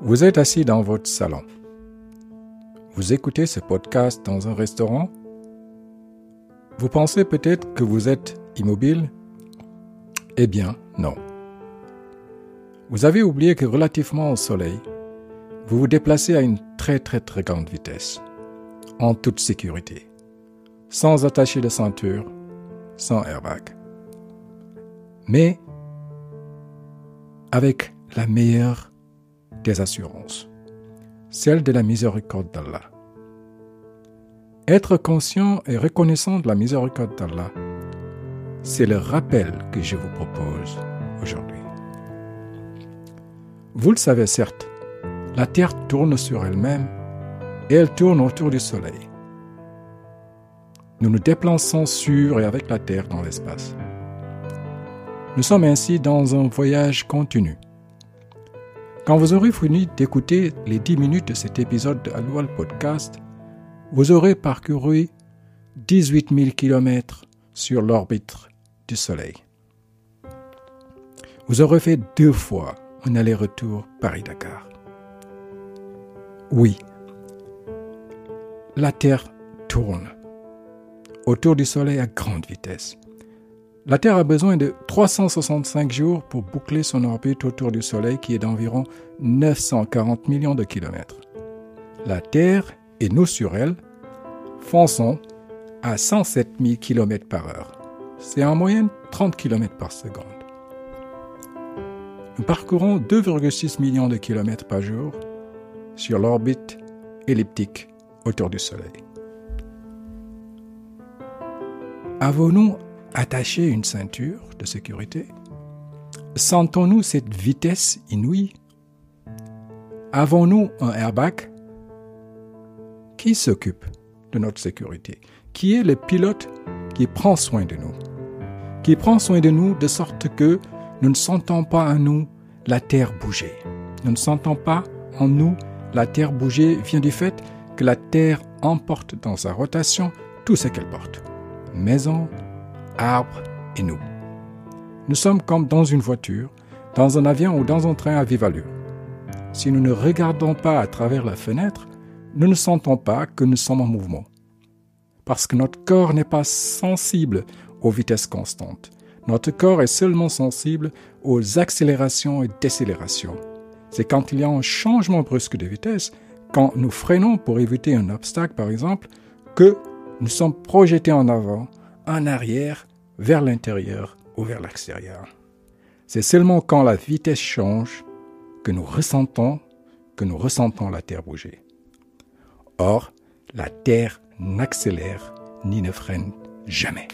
Vous êtes assis dans votre salon. Vous écoutez ce podcast dans un restaurant. Vous pensez peut-être que vous êtes immobile? Eh bien, non. Vous avez oublié que relativement au soleil, vous vous déplacez à une très très très grande vitesse, en toute sécurité, sans attacher de ceinture, sans airbag. Mais avec la meilleure assurances, celle de la miséricorde d'Allah. Être conscient et reconnaissant de la miséricorde d'Allah, c'est le rappel que je vous propose aujourd'hui. Vous le savez certes, la Terre tourne sur elle-même et elle tourne autour du Soleil. Nous nous déplaçons sur et avec la Terre dans l'espace. Nous sommes ainsi dans un voyage continu. Quand vous aurez fini d'écouter les 10 minutes de cet épisode de Aloual Podcast, vous aurez parcouru 18 000 km sur l'orbite du Soleil. Vous aurez fait deux fois un aller-retour Paris-Dakar. Oui, la Terre tourne autour du Soleil à grande vitesse. La Terre a besoin de 365 jours pour boucler son orbite autour du Soleil qui est d'environ 940 millions de kilomètres. La Terre et nous sur elle fonçons à 107 000 km par heure. C'est en moyenne 30 km par seconde. Nous parcourons 2,6 millions de kilomètres par jour sur l'orbite elliptique autour du Soleil. Attacher une ceinture de sécurité Sentons-nous cette vitesse inouïe Avons-nous un airbag Qui s'occupe de notre sécurité Qui est le pilote qui prend soin de nous Qui prend soin de nous de sorte que nous ne sentons pas en nous la terre bouger. Nous ne sentons pas en nous la terre bouger vient du fait que la terre emporte dans sa rotation tout ce qu'elle porte. Maison, arbres et nous. Nous sommes comme dans une voiture, dans un avion ou dans un train à vive allure. Si nous ne regardons pas à travers la fenêtre, nous ne sentons pas que nous sommes en mouvement. Parce que notre corps n'est pas sensible aux vitesses constantes. Notre corps est seulement sensible aux accélérations et décélérations. C'est quand il y a un changement brusque de vitesse, quand nous freinons pour éviter un obstacle par exemple, que nous sommes projetés en avant en arrière, vers l'intérieur ou vers l'extérieur. C'est seulement quand la vitesse change que nous ressentons que nous ressentons la Terre bouger. Or, la Terre n'accélère ni ne freine jamais.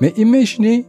Mais imaginez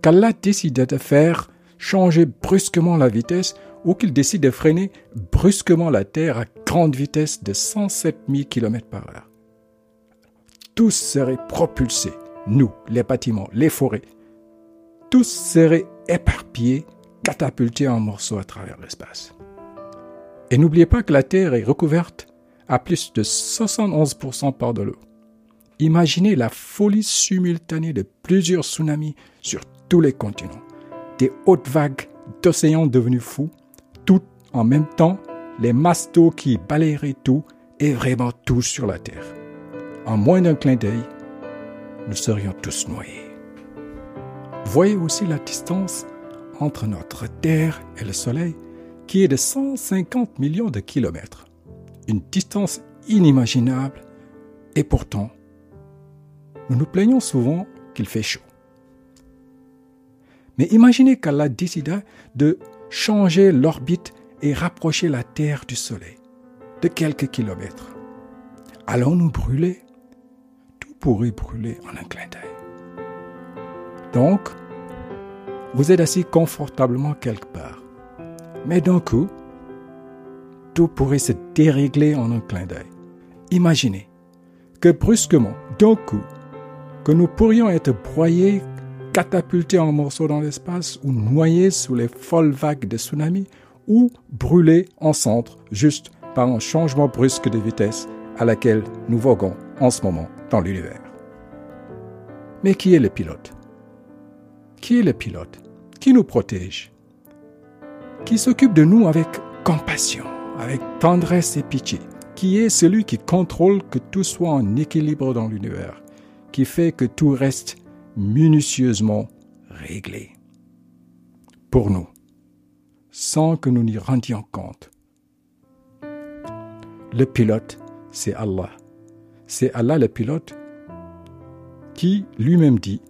qu'Allah décide de faire changer brusquement la vitesse ou qu'il décide de freiner brusquement la Terre à grande vitesse de 107 000 km par heure tous seraient propulsés, nous, les bâtiments, les forêts, tous seraient éparpillés, catapultés en morceaux à travers l'espace. Et n'oubliez pas que la Terre est recouverte à plus de 71% par de l'eau. Imaginez la folie simultanée de plusieurs tsunamis sur tous les continents, des hautes vagues d'océans devenus fous, tout en même temps, les masses d'eau qui balayeraient tout et vraiment tout sur la Terre en moins d'un clin d'œil, nous serions tous noyés. Voyez aussi la distance entre notre Terre et le Soleil, qui est de 150 millions de kilomètres. Une distance inimaginable, et pourtant, nous nous plaignons souvent qu'il fait chaud. Mais imaginez qu'Allah décida de changer l'orbite et rapprocher la Terre du Soleil de quelques kilomètres. Allons-nous brûler pourrait brûler en un clin d'œil. Donc, vous êtes assis confortablement quelque part. Mais d'un coup, tout pourrait se dérégler en un clin d'œil. Imaginez que brusquement, d'un coup, que nous pourrions être broyés, catapultés en morceaux dans l'espace ou noyés sous les folles vagues de tsunami ou brûlés en centre juste par un changement brusque de vitesse à laquelle nous voguons en ce moment dans l'univers. Mais qui est le pilote? Qui est le pilote? Qui nous protège? Qui s'occupe de nous avec compassion, avec tendresse et pitié, qui est celui qui contrôle que tout soit en équilibre dans l'univers, qui fait que tout reste minutieusement réglé. Pour nous, sans que nous n'y rendions compte? Le pilote, c'est Allah. C'est Allah le pilote qui lui-même dit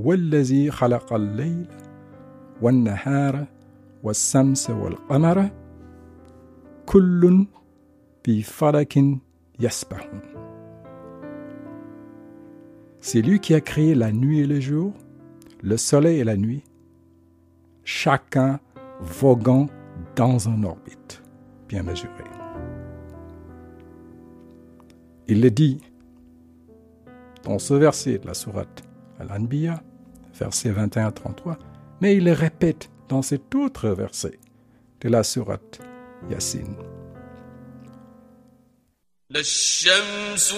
والذي خلق الليل والنهار والشمس والقمر كل في فلك يسبحون C'est lui qui a créé la nuit et le jour, le soleil et la nuit, chacun voguant dans un orbite bien mesuré. Il le dit dans ce verset de la sourate Al-Anbiya, verset 21-33, mais il le répète dans cet autre verset de la sourate Yassine. الشمس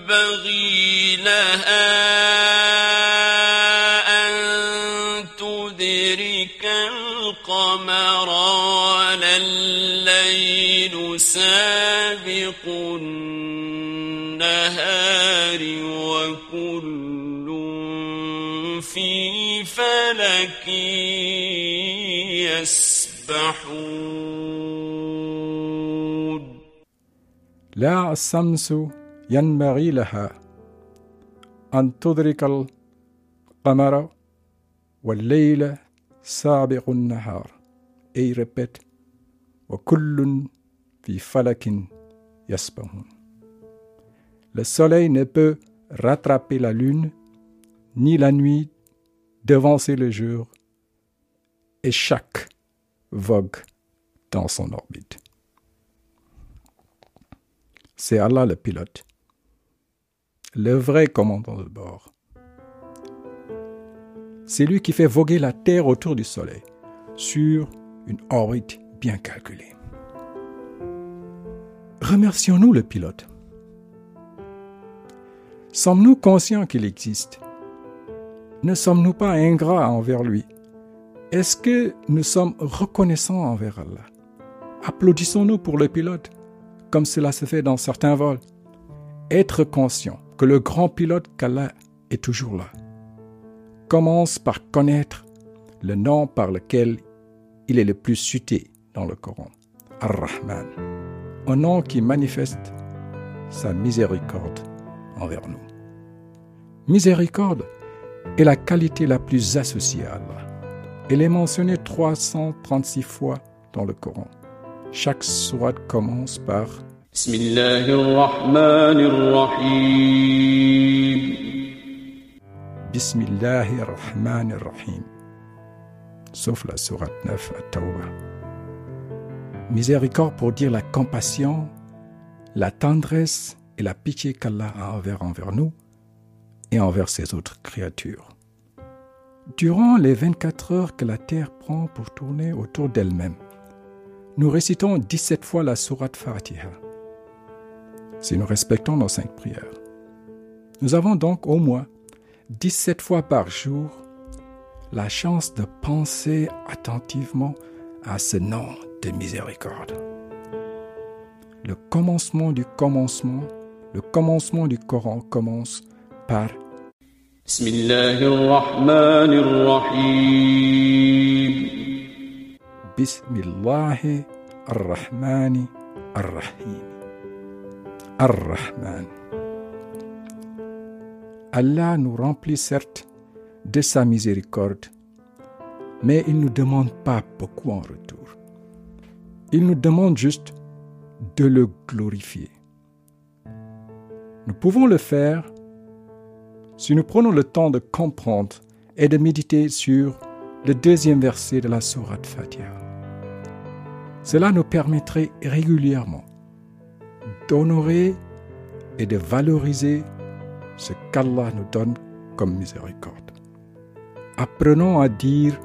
ينبغي لها أن تدرك القمر ولا الليل سابق النهار وكل فلك يسبحون. لا الشمس ينبغي لها أن تدرك القمر والليل سابق النهار. il répète وكل في فلك يسبحون. Le soleil ne peut rattraper la lune, ni la nuit devancer le jour, et chaque vogue dans son orbite. C'est Allah le pilote, le vrai commandant de bord. C'est lui qui fait voguer la Terre autour du Soleil sur une orbite bien calculée. Remercions-nous le pilote. Sommes-nous conscients qu'il existe Ne sommes-nous pas ingrats envers lui? Est-ce que nous sommes reconnaissants envers Allah? Applaudissons-nous pour le pilote, comme cela se fait dans certains vols. Être conscient que le grand pilote qu'Allah est toujours là. Commence par connaître le nom par lequel il est le plus cité dans le Coran, Ar-Rahman, un nom qui manifeste sa miséricorde envers nous. Miséricorde est la qualité la plus Allah. Elle est mentionnée 336 fois dans le Coran. Chaque sourate commence par Bismillahirrahmanirrahim. Sauf la sourate 9 à Tawbah. Miséricorde pour dire la compassion, la tendresse et la pitié qu'Allah a envers, envers nous et envers ses autres créatures. Durant les 24 heures que la Terre prend pour tourner autour d'elle-même, nous récitons 17 fois la sourate Fatiha. Si nous respectons nos cinq prières, nous avons donc au moins 17 fois par jour la chance de penser attentivement à ce nom de miséricorde. Le commencement du commencement, le commencement du Coran commence par Bismillahir Rahmanir Rahim. Ar-Rahman. Allah nous remplit certes de sa miséricorde, mais il ne nous demande pas beaucoup en retour. Il nous demande juste de le glorifier. Nous pouvons le faire si nous prenons le temps de comprendre et de méditer sur le deuxième verset de la Sourate Fatiha, cela nous permettrait régulièrement d'honorer et de valoriser ce qu'Allah nous donne comme miséricorde. Apprenons à dire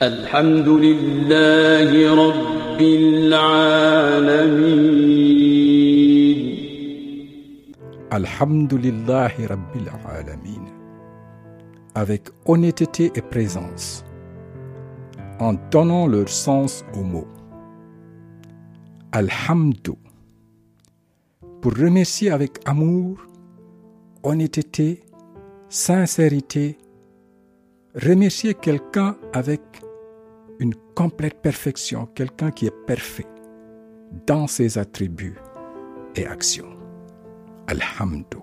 Alhamdulillahi Rabbil Alhamdulillahi Rabbil Alamin avec honnêteté et présence, en donnant leur sens aux mots. Alhamdu pour remercier avec amour, honnêteté, sincérité, remercier quelqu'un avec une complète perfection, quelqu'un qui est parfait dans ses attributs et actions. Alhamdu.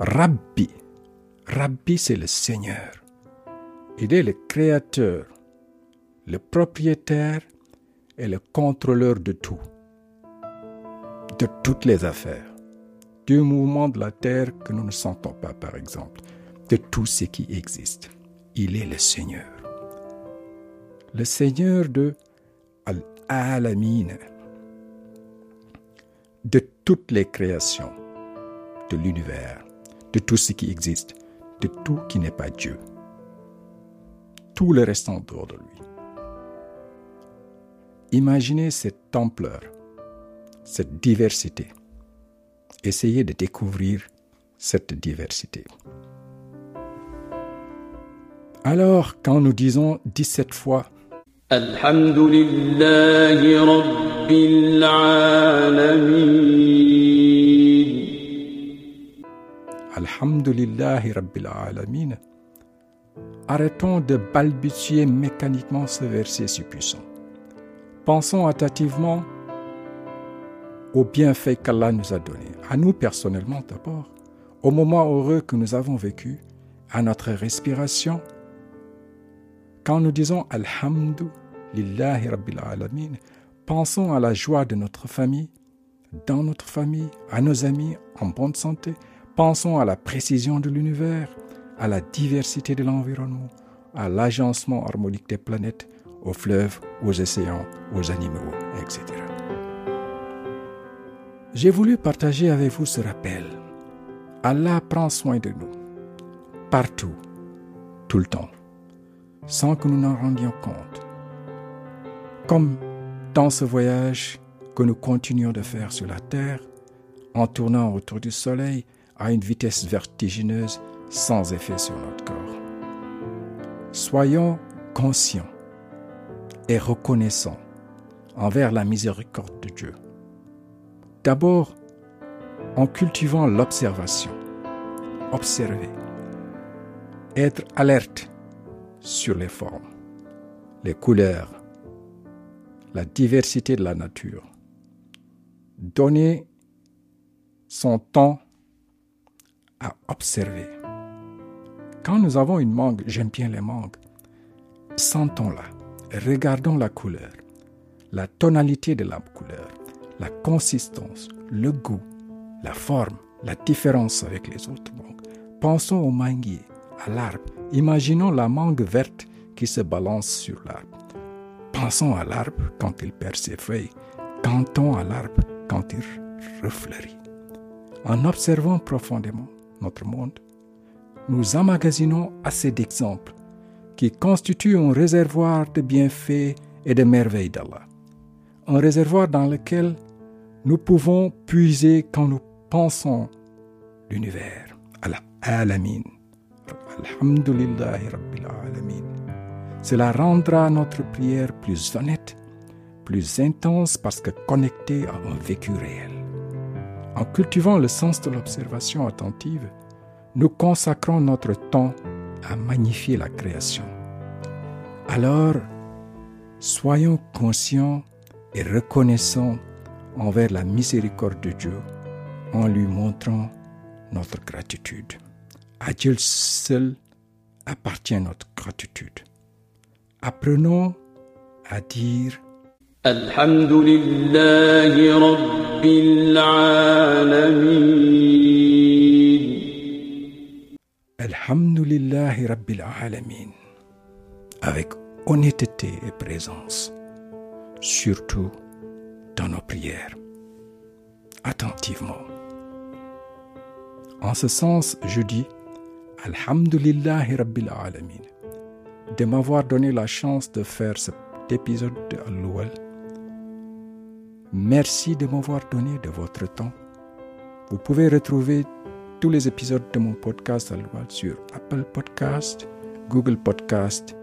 Rabbi. Rabbi, c'est le Seigneur. Il est le créateur, le propriétaire et le contrôleur de tout, de toutes les affaires, du mouvement de la terre que nous ne sentons pas, par exemple, de tout ce qui existe. Il est le Seigneur. Le Seigneur de Al-Alamin, de toutes les créations, de l'univers, de tout ce qui existe, de tout qui n'est pas Dieu. Tout le reste en dehors de lui. Imaginez cette ampleur, cette diversité. Essayez de découvrir cette diversité. Alors, quand nous disons 17 fois الحمد لله رب العالمين Alhamdulillahi Rabbil Alamin, arrêtons de balbutier mécaniquement ce verset si puissant. Pensons attentivement aux bienfaits qu'Allah nous a donnés, à nous personnellement d'abord, au moment heureux que nous avons vécu, à notre respiration. Quand nous disons Alhamdulillahi Rabbil Alamin, pensons à la joie de notre famille, dans notre famille, à nos amis en bonne santé. Pensons à la précision de l'univers, à la diversité de l'environnement, à l'agencement harmonique des planètes, aux fleuves, aux océans, aux animaux, etc. J'ai voulu partager avec vous ce rappel. Allah prend soin de nous, partout, tout le temps, sans que nous n'en rendions compte. Comme dans ce voyage que nous continuons de faire sur la Terre, en tournant autour du Soleil à une vitesse vertigineuse sans effet sur notre corps. Soyons conscients et reconnaissants envers la miséricorde de Dieu. D'abord, en cultivant l'observation, observer, être alerte sur les formes, les couleurs, la diversité de la nature, donner son temps à observer. Quand nous avons une mangue, j'aime bien les mangues, sentons-la, regardons la couleur, la tonalité de la couleur, la consistance, le goût, la forme, la différence avec les autres mangues. Pensons au manguier, à l'arbre. Imaginons la mangue verte qui se balance sur l'arbre. Pensons à l'arbre quand il perd ses feuilles. Cantons à l'arbre quand il refleurit. En observant profondément notre monde, nous emmagasinons assez d'exemples qui constituent un réservoir de bienfaits et de merveilles d'Allah. Un réservoir dans lequel nous pouvons puiser quand nous pensons l'univers. Al-Alamin. Alhamdulillahi Rabbil Alamin. Cela rendra notre prière plus honnête, plus intense parce que connectée à un vécu réel. En cultivant le sens de l'observation attentive, nous consacrons notre temps à magnifier la création. Alors, soyons conscients et reconnaissants envers la miséricorde de Dieu en lui montrant notre gratitude. À Dieu seul appartient notre gratitude. Apprenons à dire Rabbil Alamin. Alhamdulillahi Rabbil Alamin. Avec honnêteté et présence, surtout dans nos prières. Attentivement. En ce sens, je dis Alhamdulillahi Rabbil Alamin de m'avoir donné la chance de faire cet épisode de Al-Luwal. Merci de m'avoir donné de votre temps. Vous pouvez retrouver tous les épisodes de mon podcast Al-Luwal sur Apple Podcast, Google Podcast,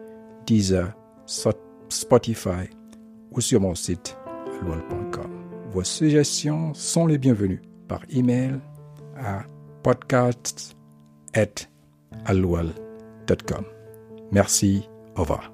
Deezer, Spotify ou sur mon site alwal.com. Vos suggestions sont les bienvenues par email à podcast@alwal.com. Merci, au revoir.